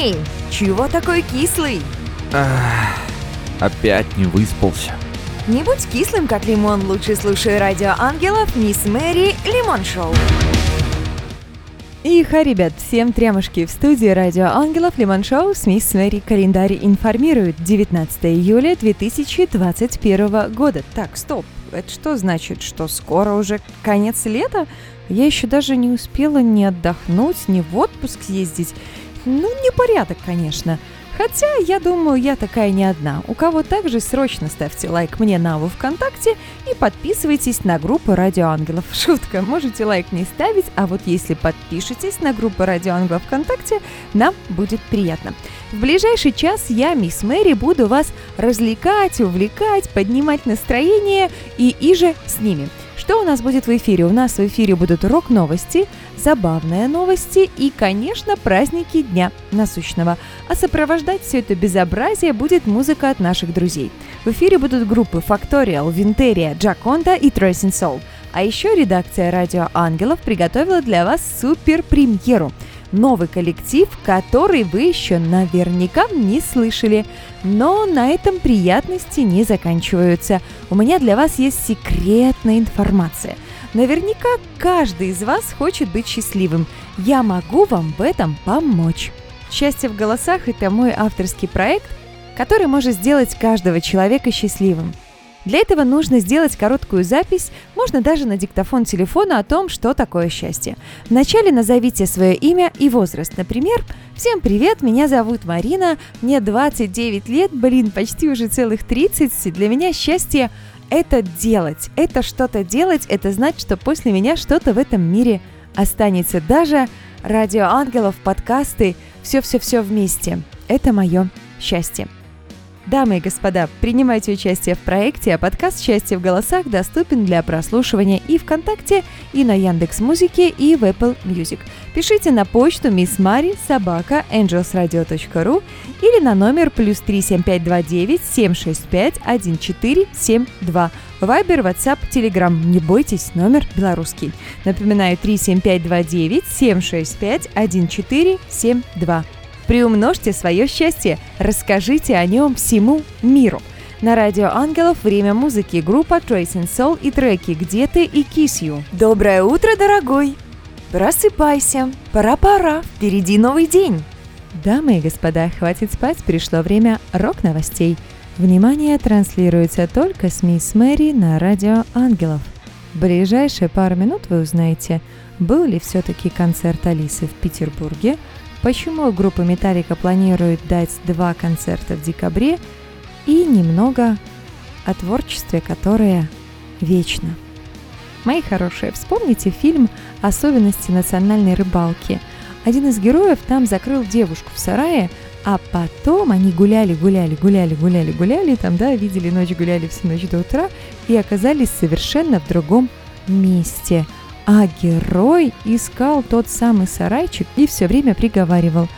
Эй, чего такой кислый? Ах, опять не выспался. Не будь кислым, как лимон, лучше слушай радио ангелов Мисс Мэри Лимон Шоу. Иха, ребят, всем трямушки в студии Радио Ангелов Лимон Шоу с мисс Мэри Календарь информирует 19 июля 2021 года. Так, стоп, это что значит, что скоро уже конец лета? Я еще даже не успела ни отдохнуть, ни в отпуск съездить. Ну, непорядок, конечно. Хотя, я думаю, я такая не одна. У кого также срочно ставьте лайк мне на Аву ВКонтакте и подписывайтесь на группу Радио Ангелов. Шутка, можете лайк не ставить, а вот если подпишетесь на группу Радио Ангелов ВКонтакте, нам будет приятно. В ближайший час я, мисс Мэри, буду вас развлекать, увлекать, поднимать настроение и иже с ними. Что у нас будет в эфире? У нас в эфире будут рок-новости, забавные новости и, конечно, праздники Дня Насущного. А сопровождать все это безобразие будет музыка от наших друзей. В эфире будут группы Factorial, Винтерия, Джаконда и Tracing Soul. А еще редакция «Радио Ангелов» приготовила для вас супер премьеру – новый коллектив, который вы еще наверняка не слышали. Но на этом приятности не заканчиваются. У меня для вас есть секретная информация. Наверняка каждый из вас хочет быть счастливым. Я могу вам в этом помочь. «Счастье в голосах» — это мой авторский проект, который может сделать каждого человека счастливым. Для этого нужно сделать короткую запись, можно даже на диктофон телефона о том, что такое счастье. Вначале назовите свое имя и возраст. Например, «Всем привет, меня зовут Марина, мне 29 лет, блин, почти уже целых 30. Для меня счастье – это делать, это что-то делать, это знать, что после меня что-то в этом мире останется. Даже радио ангелов, подкасты, все-все-все вместе. Это мое счастье. Дамы и господа, принимайте участие в проекте, а подкаст «Счастье в голосах» доступен для прослушивания и ВКонтакте, и на Яндекс Музыке, и в Apple Music. Пишите на почту Miss Mari собака angelsradio.ru или на номер плюс 37529 765 1472. Вайбер, WhatsApp, Telegram. Не бойтесь, номер белорусский. Напоминаю, 37529 765 1472. Приумножьте свое счастье, расскажите о нем всему миру. На радио Ангелов время музыки, группа Tracing Soul и треки «Где ты» и «Kiss You». Доброе утро, дорогой! Просыпайся, пора-пора, впереди новый день. Дамы и господа, хватит спать, пришло время рок-новостей. Внимание, транслируется только с мисс Мэри на радио Ангелов. В ближайшие пару минут вы узнаете, был ли все-таки концерт Алисы в Петербурге – почему группа Металлика планирует дать два концерта в декабре и немного о творчестве, которое вечно. Мои хорошие, вспомните фильм «Особенности национальной рыбалки». Один из героев там закрыл девушку в сарае, а потом они гуляли, гуляли, гуляли, гуляли, гуляли, там, да, видели ночь, гуляли всю ночь до утра и оказались совершенно в другом месте – а герой искал тот самый сарайчик и все время приговаривал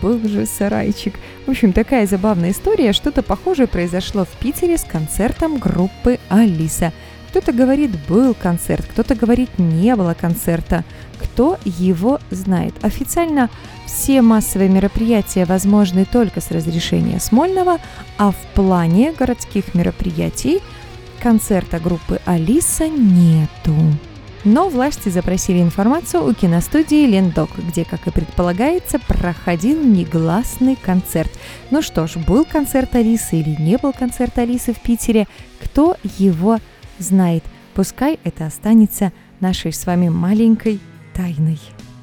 «Был же сарайчик». В общем, такая забавная история. Что-то похожее произошло в Питере с концертом группы «Алиса». Кто-то говорит, был концерт, кто-то говорит, не было концерта. Кто его знает? Официально все массовые мероприятия возможны только с разрешения Смольного, а в плане городских мероприятий концерта группы «Алиса» нету. Но власти запросили информацию у киностудии «Лендок», где, как и предполагается, проходил негласный концерт. Ну что ж, был концерт Алисы или не был концерт Алисы в Питере, кто его знает. Пускай это останется нашей с вами маленькой тайной.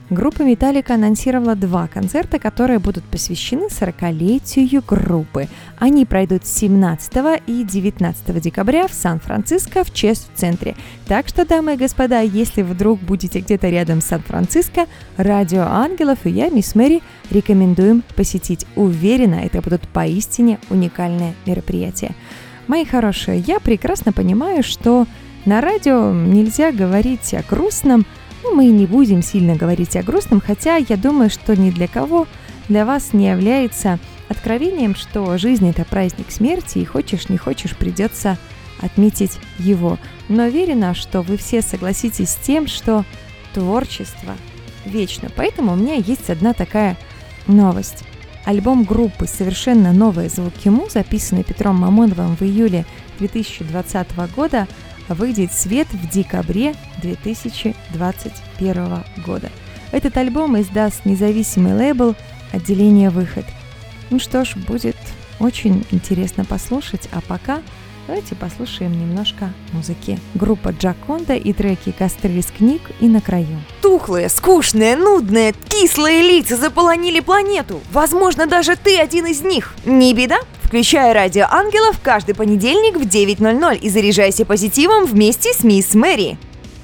Группа Металлика анонсировала два концерта, которые будут посвящены 40-летию группы. Они пройдут 17 и 19 декабря в Сан-Франциско в Чест-центре. Так что, дамы и господа, если вдруг будете где-то рядом с Сан-Франциско, Радио Ангелов и я, мисс Мэри, рекомендуем посетить. Уверена, это будут поистине уникальные мероприятия. Мои хорошие, я прекрасно понимаю, что на радио нельзя говорить о грустном, мы не будем сильно говорить о грустном, хотя я думаю, что ни для кого для вас не является откровением, что жизнь это праздник смерти, и хочешь не хочешь придется отметить его. Но уверена, что вы все согласитесь с тем, что творчество вечно. Поэтому у меня есть одна такая новость. Альбом группы «Совершенно новые звуки Му», записанный Петром Мамоновым в июле 2020 года, выйдет в свет в декабре 2021 года. Этот альбом издаст независимый лейбл «Отделение Выход». Ну что ж, будет очень интересно послушать, а пока давайте послушаем немножко музыки. Группа Джаконда и треки «Костры из книг» и «На краю». Тухлые, скучные, нудные, кислые лица заполонили планету. Возможно, даже ты один из них. Не беда? Включай радио ангелов каждый понедельник в 9.00 и заряжайся позитивом вместе с мисс Мэри.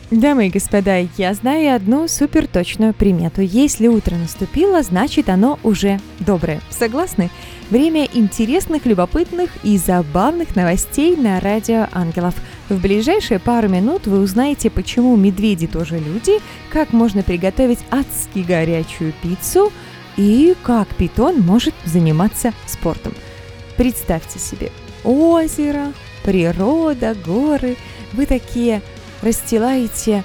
Дамы и господа, я знаю одну суперточную примету. Если утро наступило, значит оно уже доброе. Согласны? Время интересных, любопытных и забавных новостей на радио Ангелов. В ближайшие пару минут вы узнаете, почему медведи тоже люди, как можно приготовить адски горячую пиццу и как питон может заниматься спортом. Представьте себе озеро, природа, горы. Вы такие расстилаете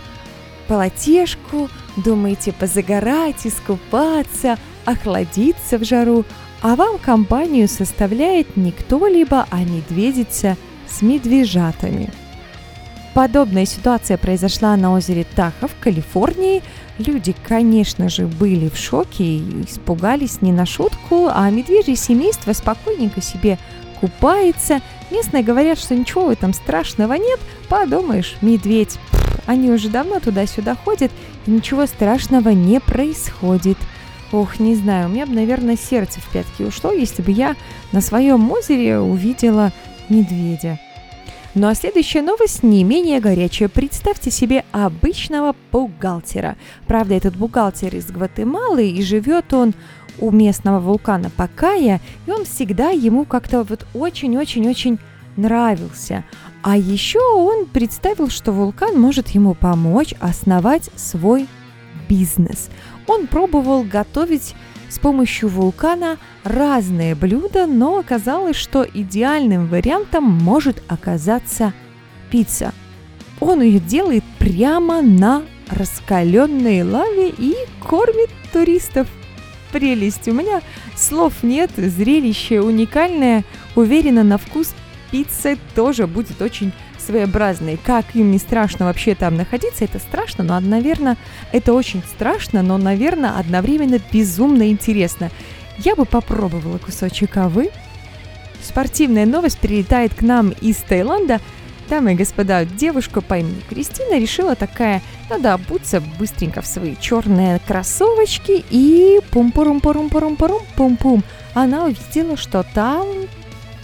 полотешку, думаете позагорать, искупаться, охладиться в жару, а вам компанию составляет не кто-либо, а медведица с медвежатами. Подобная ситуация произошла на озере Таха в Калифорнии. Люди, конечно же, были в шоке и испугались не на шутку, а медвежье семейство спокойненько себе купается. Местные говорят, что ничего в этом страшного нет. Подумаешь, медведь. они уже давно туда-сюда ходят, и ничего страшного не происходит. Ох, не знаю, у меня бы, наверное, сердце в пятки ушло, если бы я на своем озере увидела медведя. Ну а следующая новость не менее горячая. Представьте себе обычного бухгалтера. Правда, этот бухгалтер из Гватемалы, и живет он у местного вулкана Пакая, и он всегда ему как-то вот очень-очень-очень нравился. А еще он представил, что вулкан может ему помочь основать свой бизнес. Он пробовал готовить с помощью вулкана разные блюда, но оказалось, что идеальным вариантом может оказаться пицца. Он ее делает прямо на раскаленной лаве и кормит туристов прелесть. У меня слов нет, зрелище уникальное. Уверена, на вкус пицца тоже будет очень своеобразной. Как им не страшно вообще там находиться, это страшно, но, наверное, это очень страшно, но, наверное, одновременно безумно интересно. Я бы попробовала кусочек, а вы? Спортивная новость прилетает к нам из Таиланда – Дамы и господа, девушка по имени Кристина решила такая, надо обуться быстренько в свои черные кроссовочки и пум пурум пурум пурум пурум пум пум Она увидела, что там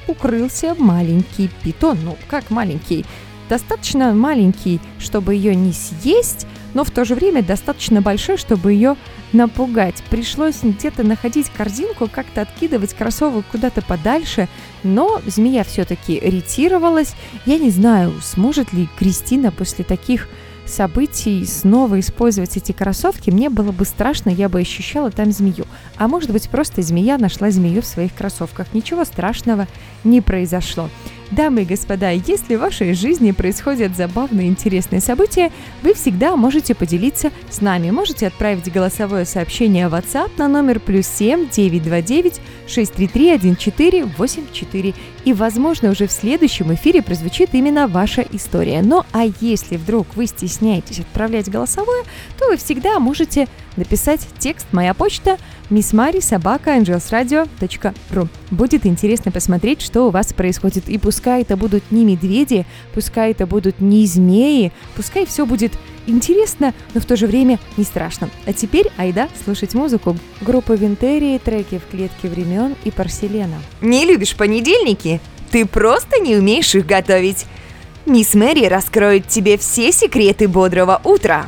укрылся маленький питон. Ну, как маленький? Достаточно маленький, чтобы ее не съесть, но в то же время достаточно большой, чтобы ее напугать. Пришлось где-то находить корзинку, как-то откидывать кроссовок куда-то подальше, но змея все-таки ретировалась. Я не знаю, сможет ли Кристина после таких событий снова использовать эти кроссовки, мне было бы страшно, я бы ощущала там змею. А может быть, просто змея нашла змею в своих кроссовках. Ничего страшного не произошло. Дамы и господа, если в вашей жизни происходят забавные и интересные события, вы всегда можете поделиться с нами. Можете отправить голосовое сообщение в WhatsApp на номер плюс 7 929 633 1484. И, возможно, уже в следующем эфире прозвучит именно ваша история. Ну а если вдруг вы стесняетесь отправлять голосовое, то вы всегда можете написать текст «Моя почта» missmari собака angelsradio.ru. Будет интересно посмотреть, что у вас происходит. И пускай это будут не медведи, пускай это будут не змеи, пускай все будет интересно, но в то же время не страшно. А теперь, айда, слушать музыку. Группа Винтерии, треки в клетке времен и Парселена. Не любишь понедельники? Ты просто не умеешь их готовить. Мисс Мэри раскроет тебе все секреты бодрого утра.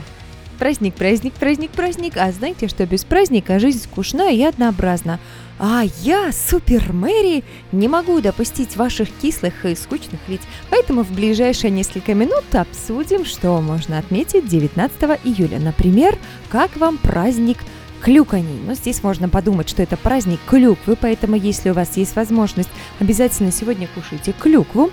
Праздник, праздник, праздник, праздник. А знаете, что без праздника жизнь скучна и однообразна. А я, Супер Мэри, не могу допустить ваших кислых и скучных лиц. Поэтому в ближайшие несколько минут обсудим, что можно отметить 19 июля. Например, как вам праздник клюканий. Но здесь можно подумать, что это праздник клюквы, поэтому если у вас есть возможность, обязательно сегодня кушайте клюкву.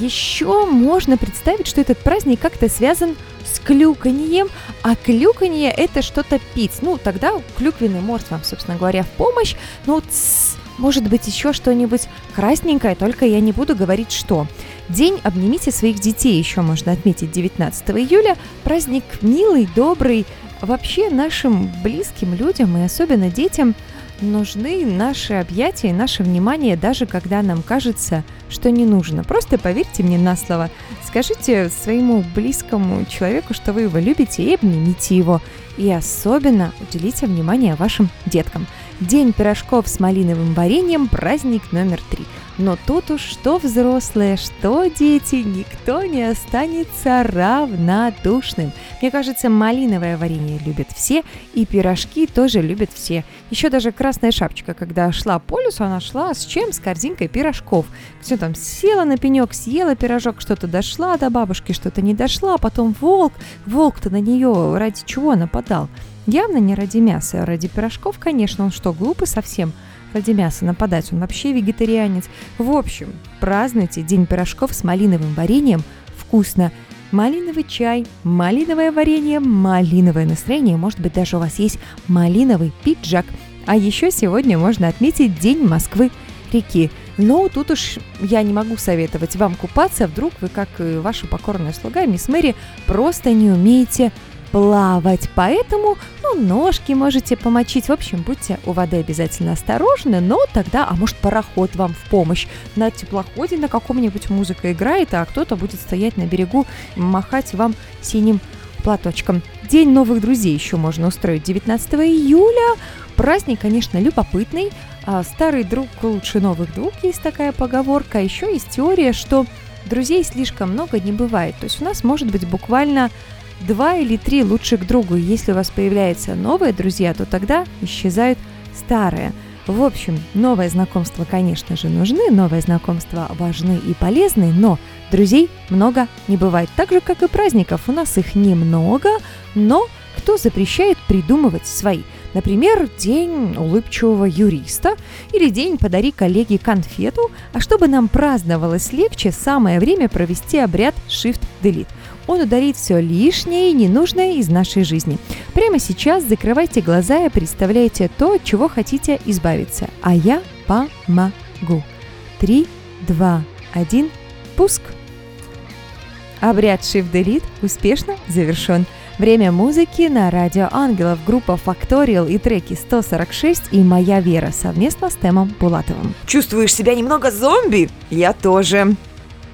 Еще можно представить, что этот праздник как-то связан с клюканьем, а клюканье это что-то пить. Ну, тогда клюквенный морс вам, собственно говоря, в помощь. Ну, тс, может быть, еще что-нибудь красненькое, только я не буду говорить, что. День «Обнимите своих детей» еще можно отметить 19 июля. Праздник милый, добрый. Вообще нашим близким людям и особенно детям нужны наши объятия и наше внимание, даже когда нам кажется, что не нужно. Просто поверьте мне на слово. Скажите своему близкому человеку, что вы его любите, и обнимите его. И особенно уделите внимание вашим деткам. День пирожков с малиновым вареньем – праздник номер три – но тут уж что взрослые, что дети, никто не останется равнодушным. Мне кажется, малиновое варенье любят все, и пирожки тоже любят все. Еще даже красная шапочка, когда шла по лесу, она шла с чем? С корзинкой пирожков. Все там села на пенек, съела пирожок, что-то дошла до бабушки, что-то не дошла, а потом волк. Волк-то на нее ради чего нападал? Явно не ради мяса, а ради пирожков, конечно, он что, глупый совсем – ради мяса нападать, он вообще вегетарианец. В общем, празднуйте День пирожков с малиновым вареньем вкусно. Малиновый чай, малиновое варенье, малиновое настроение, может быть даже у вас есть малиновый пиджак. А еще сегодня можно отметить День Москвы реки. Но тут уж я не могу советовать вам купаться, вдруг вы, как и ваша покорная слуга, мисс Мэри, просто не умеете плавать, поэтому, ну, ножки можете помочить. В общем, будьте у воды обязательно осторожны, но тогда, а может, пароход вам в помощь. На теплоходе на каком-нибудь музыка играет, а кто-то будет стоять на берегу, махать вам синим платочком. День новых друзей еще можно устроить 19 июля. Праздник, конечно, любопытный. А старый друг лучше новых двух, есть такая поговорка. Еще есть теория, что друзей слишком много не бывает. То есть у нас может быть буквально два или три лучше к другу. Если у вас появляются новые друзья, то тогда исчезают старые. В общем, новые знакомства, конечно же, нужны, новые знакомства важны и полезны, но друзей много не бывает. Так же, как и праздников, у нас их немного, но кто запрещает придумывать свои? Например, день улыбчивого юриста или день «Подари коллеге конфету», а чтобы нам праздновалось легче, самое время провести обряд Shift-Delete – он ударит все лишнее и ненужное из нашей жизни. Прямо сейчас закрывайте глаза и представляйте то, от чего хотите избавиться. А я помогу. Три, два, один, пуск. Обряд Shift Delete успешно завершен. Время музыки на радио Ангелов, группа Factorial и треки 146 и «Моя вера» совместно с Темом Булатовым. Чувствуешь себя немного зомби? Я тоже.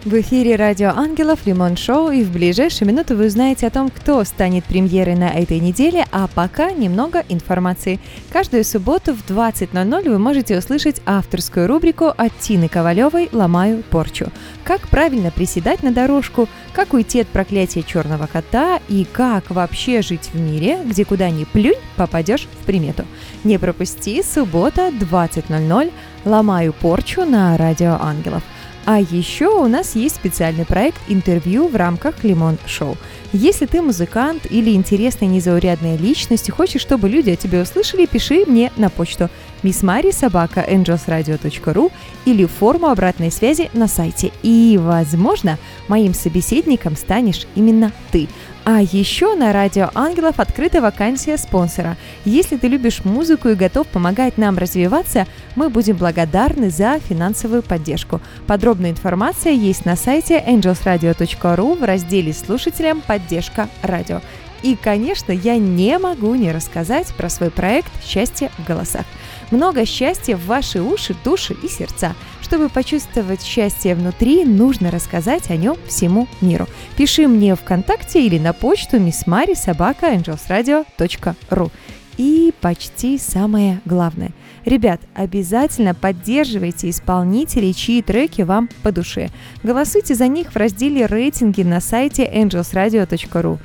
В эфире радио Ангелов Лимон Шоу, и в ближайшие минуты вы узнаете о том, кто станет премьерой на этой неделе, а пока немного информации. Каждую субботу в 20.00 вы можете услышать авторскую рубрику от Тины Ковалевой «Ломаю порчу». Как правильно приседать на дорожку, как уйти от проклятия черного кота и как вообще жить в мире, где куда ни плюнь, попадешь в примету. Не пропусти, суббота 20.00 «Ломаю порчу» на радио Ангелов. А еще у нас есть специальный проект интервью в рамках Лимон Шоу. Если ты музыкант или интересная незаурядная личность и хочешь, чтобы люди о тебе услышали, пиши мне на почту missmari.angelsradio.ru или форму обратной связи на сайте. И, возможно, моим собеседником станешь именно ты. А еще на Радио Ангелов открыта вакансия спонсора. Если ты любишь музыку и готов помогать нам развиваться, мы будем благодарны за финансовую поддержку. Подробная информация есть на сайте angelsradio.ru в разделе «Слушателям поддержка радио». И, конечно, я не могу не рассказать про свой проект «Счастье в голосах». Много счастья в ваши уши, души и сердца. Чтобы почувствовать счастье внутри, нужно рассказать о нем всему миру. Пиши мне ВКонтакте или на почту missmari собака angelsradio.ru. И почти самое главное. Ребят, обязательно поддерживайте исполнителей, чьи треки вам по душе. Голосуйте за них в разделе рейтинги на сайте angelsradio.ru.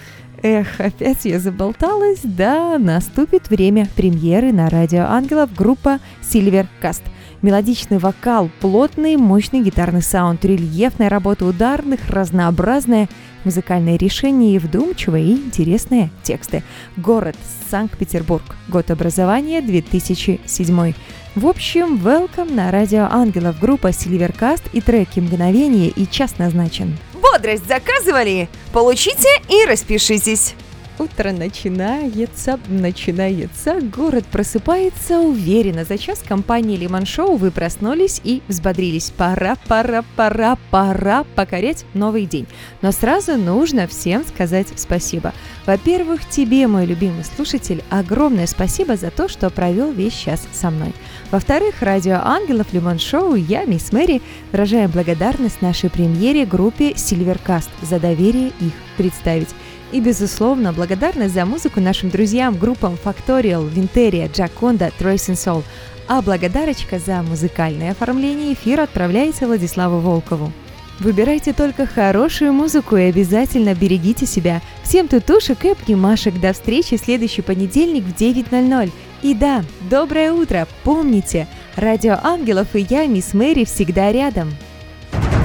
Эх, опять я заболталась. Да, наступит время премьеры на радио Ангелов группа Silver Cast. Мелодичный вокал, плотный, мощный гитарный саунд, рельефная работа ударных, разнообразная музыкальные решения и вдумчивые и интересные тексты. Город Санкт-Петербург. Год образования 2007. В общем, welcome на Радио Ангелов. Группа Silvercast и треки «Мгновение» и «Час назначен». Бодрость заказывали? Получите и распишитесь. Утро начинается, начинается, город просыпается уверенно. За час компании Лимон Шоу вы проснулись и взбодрились. Пора, пора, пора, пора покорять новый день. Но сразу нужно всем сказать спасибо. Во-первых, тебе, мой любимый слушатель, огромное спасибо за то, что провел весь час со мной. Во-вторых, радио Ангелов Лимон Шоу, я, мисс Мэри, выражаем благодарность нашей премьере группе Silvercast за доверие их представить. И, безусловно, благодарность за музыку нашим друзьям, группам Factorial, Vinteria, Джаконда, Trace Soul. А благодарочка за музыкальное оформление эфира отправляется Владиславу Волкову. Выбирайте только хорошую музыку и обязательно берегите себя. Всем тутушек и обнимашек. До встречи в следующий понедельник в 9.00. И да, доброе утро. Помните, Радио Ангелов и я, мисс Мэри, всегда рядом.